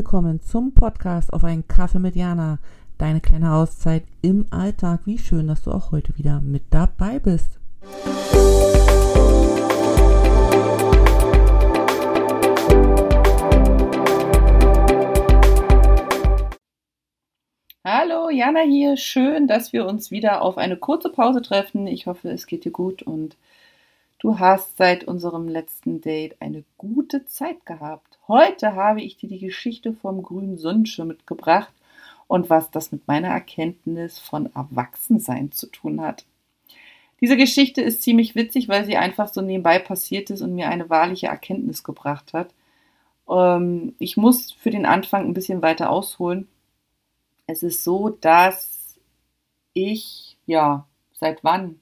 Willkommen zum Podcast auf einen Kaffee mit Jana. Deine kleine Auszeit im Alltag. Wie schön, dass du auch heute wieder mit dabei bist. Hallo, Jana hier. Schön, dass wir uns wieder auf eine kurze Pause treffen. Ich hoffe, es geht dir gut und du hast seit unserem letzten Date eine gute Zeit gehabt. Heute habe ich dir die Geschichte vom grünen Sonnenschirm mitgebracht und was das mit meiner Erkenntnis von Erwachsensein zu tun hat. Diese Geschichte ist ziemlich witzig, weil sie einfach so nebenbei passiert ist und mir eine wahrliche Erkenntnis gebracht hat. Ähm, ich muss für den Anfang ein bisschen weiter ausholen es ist so, dass ich, ja, seit wann?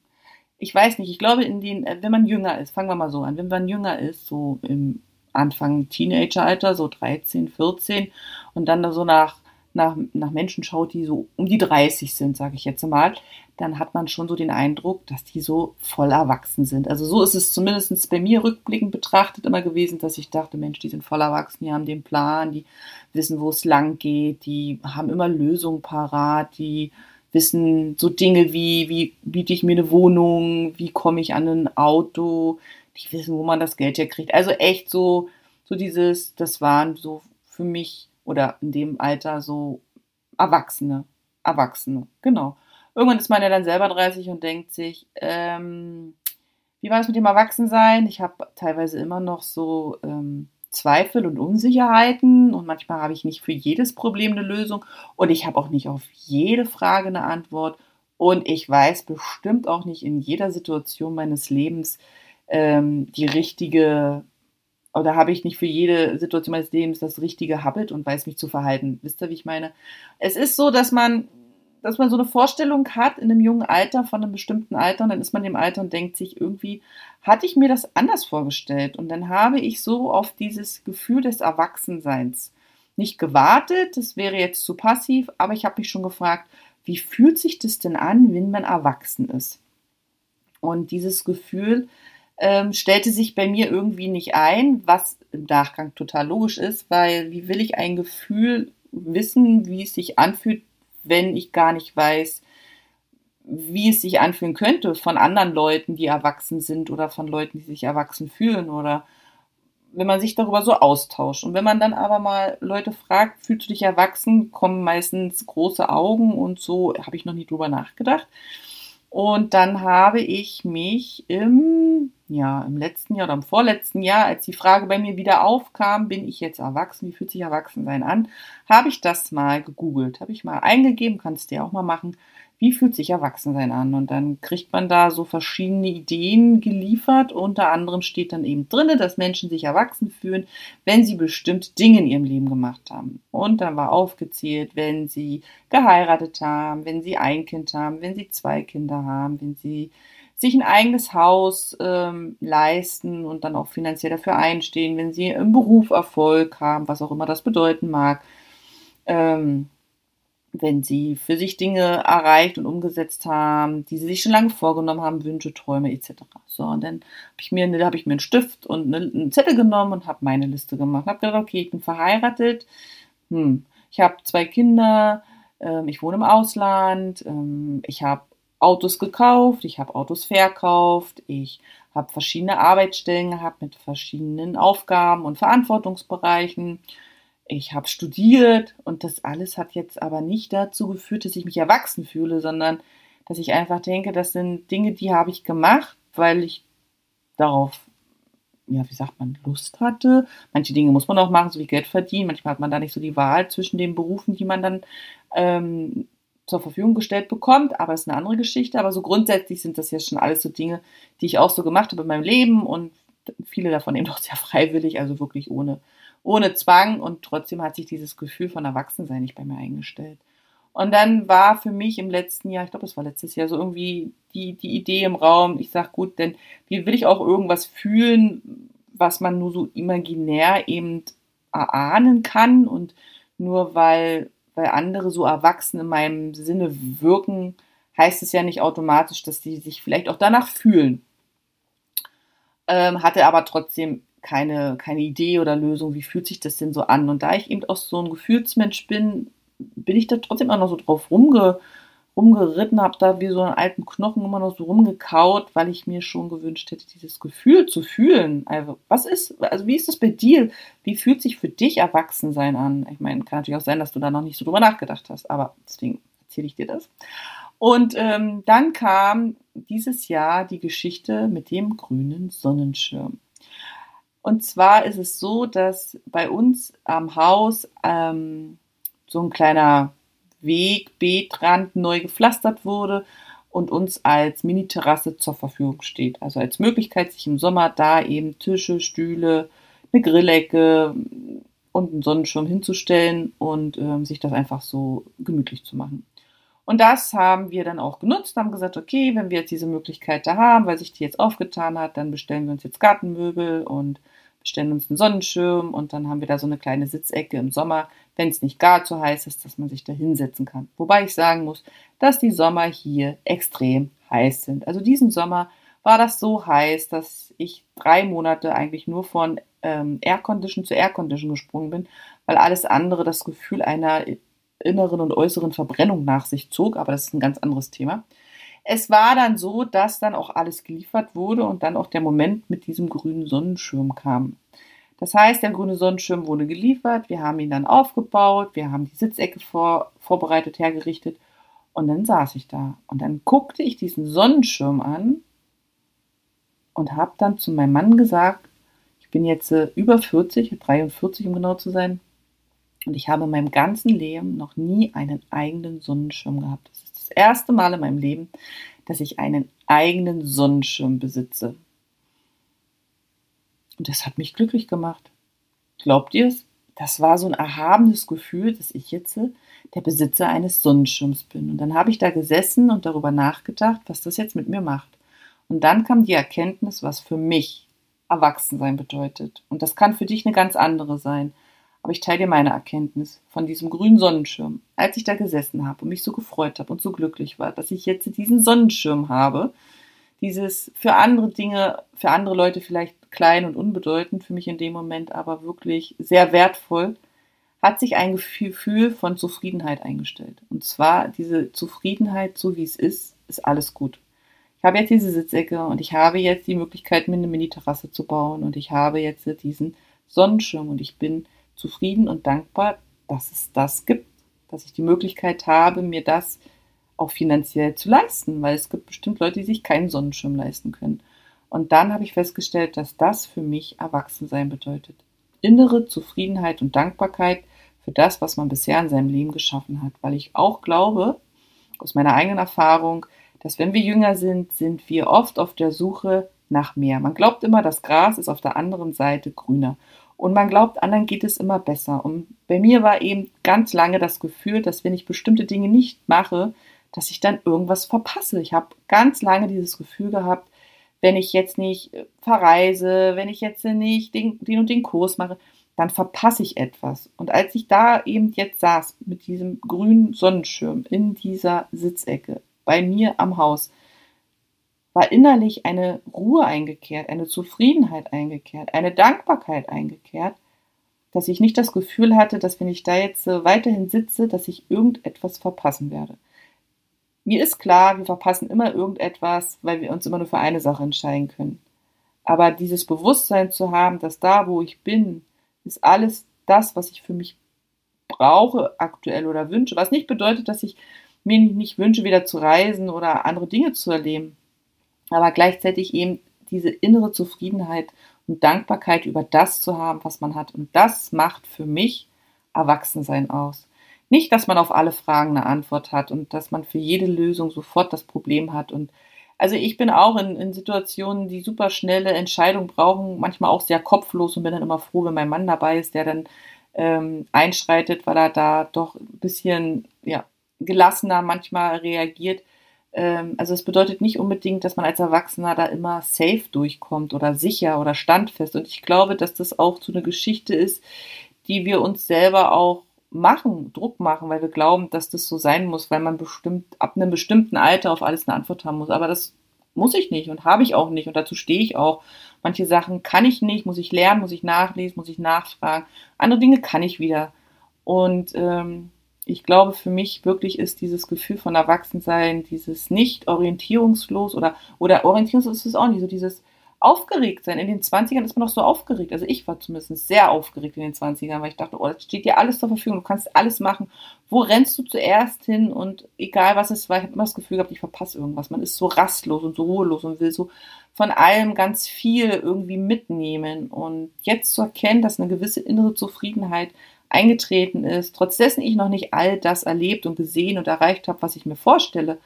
Ich weiß nicht, ich glaube, in den, äh, wenn man jünger ist, fangen wir mal so an, wenn man jünger ist, so im Anfang Teenageralter, so 13, 14 und dann so nach nach, nach Menschen schaut, die so um die 30 sind, sage ich jetzt mal, dann hat man schon so den Eindruck, dass die so voll erwachsen sind. Also so ist es zumindest bei mir rückblickend betrachtet immer gewesen, dass ich dachte, Mensch, die sind voll erwachsen, die haben den Plan, die wissen, wo es lang geht, die haben immer Lösungen parat, die wissen so Dinge wie, wie biete ich mir eine Wohnung, wie komme ich an ein Auto, die wissen, wo man das Geld herkriegt. Also echt so, so dieses, das waren so für mich oder in dem Alter so Erwachsene. Erwachsene, genau. Irgendwann ist man ja dann selber 30 und denkt sich, ähm, wie war es mit dem Erwachsensein? Ich habe teilweise immer noch so ähm, Zweifel und Unsicherheiten und manchmal habe ich nicht für jedes Problem eine Lösung und ich habe auch nicht auf jede Frage eine Antwort und ich weiß bestimmt auch nicht in jeder Situation meines Lebens ähm, die richtige oder habe ich nicht für jede Situation meines Lebens das richtige Habit und weiß mich zu verhalten. Wisst ihr, wie ich meine? Es ist so, dass man, dass man so eine Vorstellung hat in einem jungen Alter, von einem bestimmten Alter, und dann ist man im Alter und denkt sich, irgendwie hatte ich mir das anders vorgestellt. Und dann habe ich so auf dieses Gefühl des Erwachsenseins nicht gewartet, das wäre jetzt zu passiv, aber ich habe mich schon gefragt, wie fühlt sich das denn an, wenn man erwachsen ist? Und dieses Gefühl, ähm, stellte sich bei mir irgendwie nicht ein, was im Nachgang total logisch ist, weil wie will ich ein Gefühl wissen, wie es sich anfühlt, wenn ich gar nicht weiß, wie es sich anfühlen könnte von anderen Leuten, die erwachsen sind oder von Leuten, die sich erwachsen fühlen oder wenn man sich darüber so austauscht. Und wenn man dann aber mal Leute fragt, fühlst du dich erwachsen, kommen meistens große Augen und so, habe ich noch nie drüber nachgedacht. Und dann habe ich mich im, ja, im letzten Jahr oder im vorletzten Jahr, als die Frage bei mir wieder aufkam, bin ich jetzt erwachsen, wie fühlt sich Erwachsensein an, habe ich das mal gegoogelt, habe ich mal eingegeben, kannst du ja auch mal machen, wie fühlt sich Erwachsensein an? Und dann kriegt man da so verschiedene Ideen geliefert. Unter anderem steht dann eben drin, dass Menschen sich erwachsen fühlen, wenn sie bestimmte Dinge in ihrem Leben gemacht haben. Und dann war aufgezählt, wenn sie geheiratet haben, wenn sie ein Kind haben, wenn sie zwei Kinder haben, wenn sie sich ein eigenes Haus ähm, leisten und dann auch finanziell dafür einstehen, wenn sie im Beruf Erfolg haben, was auch immer das bedeuten mag. Ähm, wenn sie für sich Dinge erreicht und umgesetzt haben, die sie sich schon lange vorgenommen haben, Wünsche, Träume etc. So, und dann habe ich mir, da habe ich mir einen Stift und einen Zettel genommen und habe meine Liste gemacht. Habe gedacht, okay, ich bin verheiratet, hm, ich habe zwei Kinder, ähm, ich wohne im Ausland, ähm, ich habe Autos gekauft, ich habe Autos verkauft, ich habe verschiedene Arbeitsstellen gehabt mit verschiedenen Aufgaben und Verantwortungsbereichen ich habe studiert und das alles hat jetzt aber nicht dazu geführt, dass ich mich erwachsen fühle, sondern dass ich einfach denke, das sind Dinge, die habe ich gemacht, weil ich darauf, ja, wie sagt man, Lust hatte. Manche Dinge muss man auch machen, so wie Geld verdienen. Manchmal hat man da nicht so die Wahl zwischen den Berufen, die man dann ähm, zur Verfügung gestellt bekommt, aber es ist eine andere Geschichte. Aber so grundsätzlich sind das ja schon alles so Dinge, die ich auch so gemacht habe in meinem Leben und viele davon eben auch sehr freiwillig, also wirklich ohne ohne Zwang und trotzdem hat sich dieses Gefühl von Erwachsensein nicht bei mir eingestellt. Und dann war für mich im letzten Jahr, ich glaube, es war letztes Jahr, so irgendwie die, die Idee im Raum, ich sag gut, denn wie will ich auch irgendwas fühlen, was man nur so imaginär eben erahnen kann und nur weil, weil andere so erwachsen in meinem Sinne wirken, heißt es ja nicht automatisch, dass die sich vielleicht auch danach fühlen ähm, hatte aber trotzdem keine, keine Idee oder Lösung, wie fühlt sich das denn so an. Und da ich eben auch so ein Gefühlsmensch bin, bin ich da trotzdem auch noch so drauf rumge, rumgeritten, habe da wie so einen alten Knochen immer noch so rumgekaut, weil ich mir schon gewünscht hätte, dieses Gefühl zu fühlen. Also, was ist, also wie ist das bei dir? Wie fühlt sich für dich Erwachsensein an? Ich meine, kann natürlich auch sein, dass du da noch nicht so drüber nachgedacht hast, aber deswegen erzähle ich dir das. Und ähm, dann kam dieses Jahr die Geschichte mit dem grünen Sonnenschirm. Und zwar ist es so, dass bei uns am Haus ähm, so ein kleiner Weg, Beetrand neu gepflastert wurde und uns als Mini-Terrasse zur Verfügung steht. Also als Möglichkeit, sich im Sommer da eben Tische, Stühle, eine Grillecke und einen Sonnenschirm hinzustellen und ähm, sich das einfach so gemütlich zu machen. Und das haben wir dann auch genutzt, haben gesagt, okay, wenn wir jetzt diese Möglichkeit da haben, weil sich die jetzt aufgetan hat, dann bestellen wir uns jetzt Gartenmöbel und bestellen uns einen Sonnenschirm und dann haben wir da so eine kleine Sitzecke im Sommer, wenn es nicht gar zu heiß ist, dass man sich da hinsetzen kann. Wobei ich sagen muss, dass die Sommer hier extrem heiß sind. Also diesen Sommer war das so heiß, dass ich drei Monate eigentlich nur von ähm, Aircondition zu Aircondition gesprungen bin, weil alles andere das Gefühl einer inneren und äußeren Verbrennung nach sich zog, aber das ist ein ganz anderes Thema. Es war dann so, dass dann auch alles geliefert wurde und dann auch der Moment mit diesem grünen Sonnenschirm kam. Das heißt, der grüne Sonnenschirm wurde geliefert, wir haben ihn dann aufgebaut, wir haben die Sitzecke vor, vorbereitet, hergerichtet und dann saß ich da und dann guckte ich diesen Sonnenschirm an und habe dann zu meinem Mann gesagt, ich bin jetzt äh, über 40, 43 um genau zu sein, und ich habe in meinem ganzen Leben noch nie einen eigenen Sonnenschirm gehabt. Das ist das erste Mal in meinem Leben, dass ich einen eigenen Sonnenschirm besitze. Und das hat mich glücklich gemacht. Glaubt ihr es? Das war so ein erhabenes Gefühl, dass ich jetzt der Besitzer eines Sonnenschirms bin. Und dann habe ich da gesessen und darüber nachgedacht, was das jetzt mit mir macht. Und dann kam die Erkenntnis, was für mich Erwachsensein bedeutet. Und das kann für dich eine ganz andere sein. Aber ich teile dir meine Erkenntnis von diesem grünen Sonnenschirm. Als ich da gesessen habe und mich so gefreut habe und so glücklich war, dass ich jetzt diesen Sonnenschirm habe, dieses für andere Dinge, für andere Leute vielleicht klein und unbedeutend, für mich in dem Moment aber wirklich sehr wertvoll, hat sich ein Gefühl von Zufriedenheit eingestellt. Und zwar diese Zufriedenheit, so wie es ist, ist alles gut. Ich habe jetzt diese Sitzecke und ich habe jetzt die Möglichkeit, mir eine Mini-Terrasse zu bauen und ich habe jetzt diesen Sonnenschirm und ich bin zufrieden und dankbar, dass es das gibt, dass ich die Möglichkeit habe, mir das auch finanziell zu leisten, weil es gibt bestimmt Leute, die sich keinen Sonnenschirm leisten können. Und dann habe ich festgestellt, dass das für mich Erwachsensein bedeutet. Innere Zufriedenheit und Dankbarkeit für das, was man bisher in seinem Leben geschaffen hat. Weil ich auch glaube, aus meiner eigenen Erfahrung, dass wenn wir jünger sind, sind wir oft auf der Suche nach mehr. Man glaubt immer, das Gras ist auf der anderen Seite grüner. Und man glaubt, anderen geht es immer besser. Und bei mir war eben ganz lange das Gefühl, dass wenn ich bestimmte Dinge nicht mache, dass ich dann irgendwas verpasse. Ich habe ganz lange dieses Gefühl gehabt, wenn ich jetzt nicht äh, verreise, wenn ich jetzt nicht den, den und den Kurs mache, dann verpasse ich etwas. Und als ich da eben jetzt saß mit diesem grünen Sonnenschirm in dieser Sitzecke bei mir am Haus, war innerlich eine Ruhe eingekehrt, eine Zufriedenheit eingekehrt, eine Dankbarkeit eingekehrt, dass ich nicht das Gefühl hatte, dass wenn ich da jetzt äh, weiterhin sitze, dass ich irgendetwas verpassen werde. Mir ist klar, wir verpassen immer irgendetwas, weil wir uns immer nur für eine Sache entscheiden können. Aber dieses Bewusstsein zu haben, dass da, wo ich bin, ist alles das, was ich für mich brauche aktuell oder wünsche, was nicht bedeutet, dass ich mir nicht wünsche, wieder zu reisen oder andere Dinge zu erleben, aber gleichzeitig eben diese innere Zufriedenheit und Dankbarkeit über das zu haben, was man hat. Und das macht für mich Erwachsensein aus. Nicht, dass man auf alle Fragen eine Antwort hat und dass man für jede Lösung sofort das Problem hat. Und also ich bin auch in, in Situationen, die super schnelle Entscheidungen brauchen, manchmal auch sehr kopflos und bin dann immer froh, wenn mein Mann dabei ist, der dann ähm, einschreitet, weil er da doch ein bisschen ja, gelassener manchmal reagiert. Ähm, also es bedeutet nicht unbedingt, dass man als Erwachsener da immer safe durchkommt oder sicher oder standfest. Und ich glaube, dass das auch so eine Geschichte ist, die wir uns selber auch machen, Druck machen, weil wir glauben, dass das so sein muss, weil man bestimmt ab einem bestimmten Alter auf alles eine Antwort haben muss. Aber das muss ich nicht und habe ich auch nicht und dazu stehe ich auch. Manche Sachen kann ich nicht, muss ich lernen, muss ich nachlesen, muss ich nachfragen. Andere Dinge kann ich wieder. Und ähm, ich glaube, für mich wirklich ist dieses Gefühl von Erwachsensein, dieses nicht orientierungslos oder, oder orientierungslos ist es auch nicht, so dieses aufgeregt sein. In den 20ern ist man noch so aufgeregt. Also ich war zumindest sehr aufgeregt in den 20ern, weil ich dachte, oh, das steht dir alles zur Verfügung, du kannst alles machen. Wo rennst du zuerst hin? Und egal was es war, ich habe immer das Gefühl gehabt, ich verpasse irgendwas. Man ist so rastlos und so ruhelos und will so von allem ganz viel irgendwie mitnehmen. Und jetzt zu erkennen, dass eine gewisse innere Zufriedenheit eingetreten ist, trotz dessen ich noch nicht all das erlebt und gesehen und erreicht habe, was ich mir vorstelle,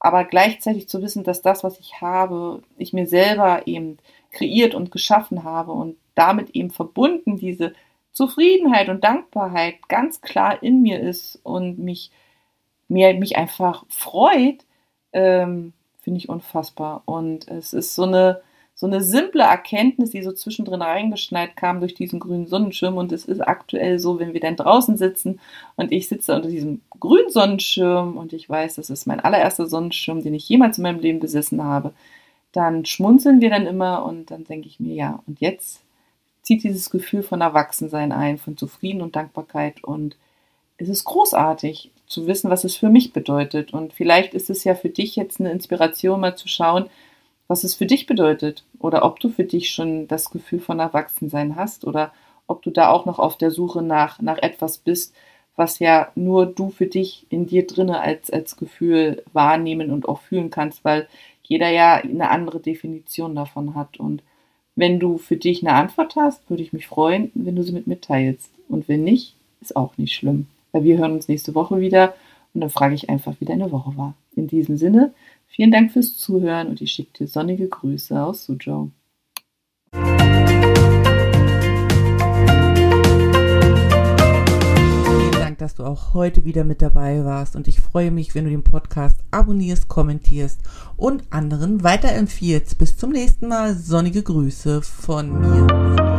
aber gleichzeitig zu wissen, dass das, was ich habe, ich mir selber eben kreiert und geschaffen habe und damit eben verbunden diese Zufriedenheit und Dankbarkeit ganz klar in mir ist und mich, mir, mich einfach freut, ähm, finde ich unfassbar. Und es ist so eine, so eine simple Erkenntnis, die so zwischendrin reingeschneit kam durch diesen grünen Sonnenschirm. Und es ist aktuell so, wenn wir dann draußen sitzen und ich sitze unter diesem grünen Sonnenschirm und ich weiß, das ist mein allererster Sonnenschirm, den ich jemals in meinem Leben besessen habe, dann schmunzeln wir dann immer und dann denke ich mir, ja, und jetzt zieht dieses Gefühl von Erwachsensein ein, von Zufrieden und Dankbarkeit und es ist großartig zu wissen, was es für mich bedeutet. Und vielleicht ist es ja für dich jetzt eine Inspiration, mal zu schauen, was es für dich bedeutet oder ob du für dich schon das Gefühl von Erwachsensein hast oder ob du da auch noch auf der Suche nach, nach etwas bist, was ja nur du für dich in dir drinne als, als Gefühl wahrnehmen und auch fühlen kannst, weil jeder ja eine andere Definition davon hat. Und wenn du für dich eine Antwort hast, würde ich mich freuen, wenn du sie mit mitteilst. Und wenn nicht, ist auch nicht schlimm. Weil wir hören uns nächste Woche wieder und dann frage ich einfach, wie deine Woche war. In diesem Sinne, Vielen Dank fürs Zuhören und ich schicke dir sonnige Grüße aus Suzhou. Vielen Dank, dass du auch heute wieder mit dabei warst und ich freue mich, wenn du den Podcast abonnierst, kommentierst und anderen weiterempfiehlst. Bis zum nächsten Mal. Sonnige Grüße von mir.